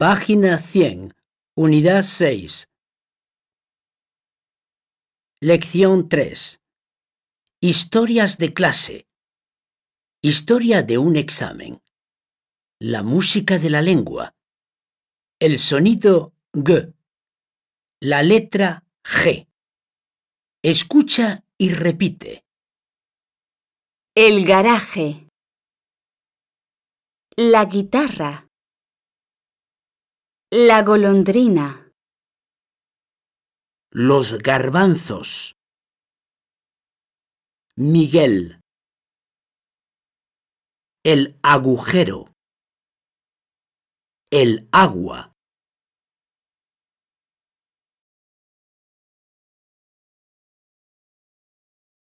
Página 100, unidad 6. Lección 3. Historias de clase. Historia de un examen. La música de la lengua. El sonido G. La letra G. Escucha y repite. El garaje. La guitarra. La golondrina. Los garbanzos. Miguel. El agujero. El agua.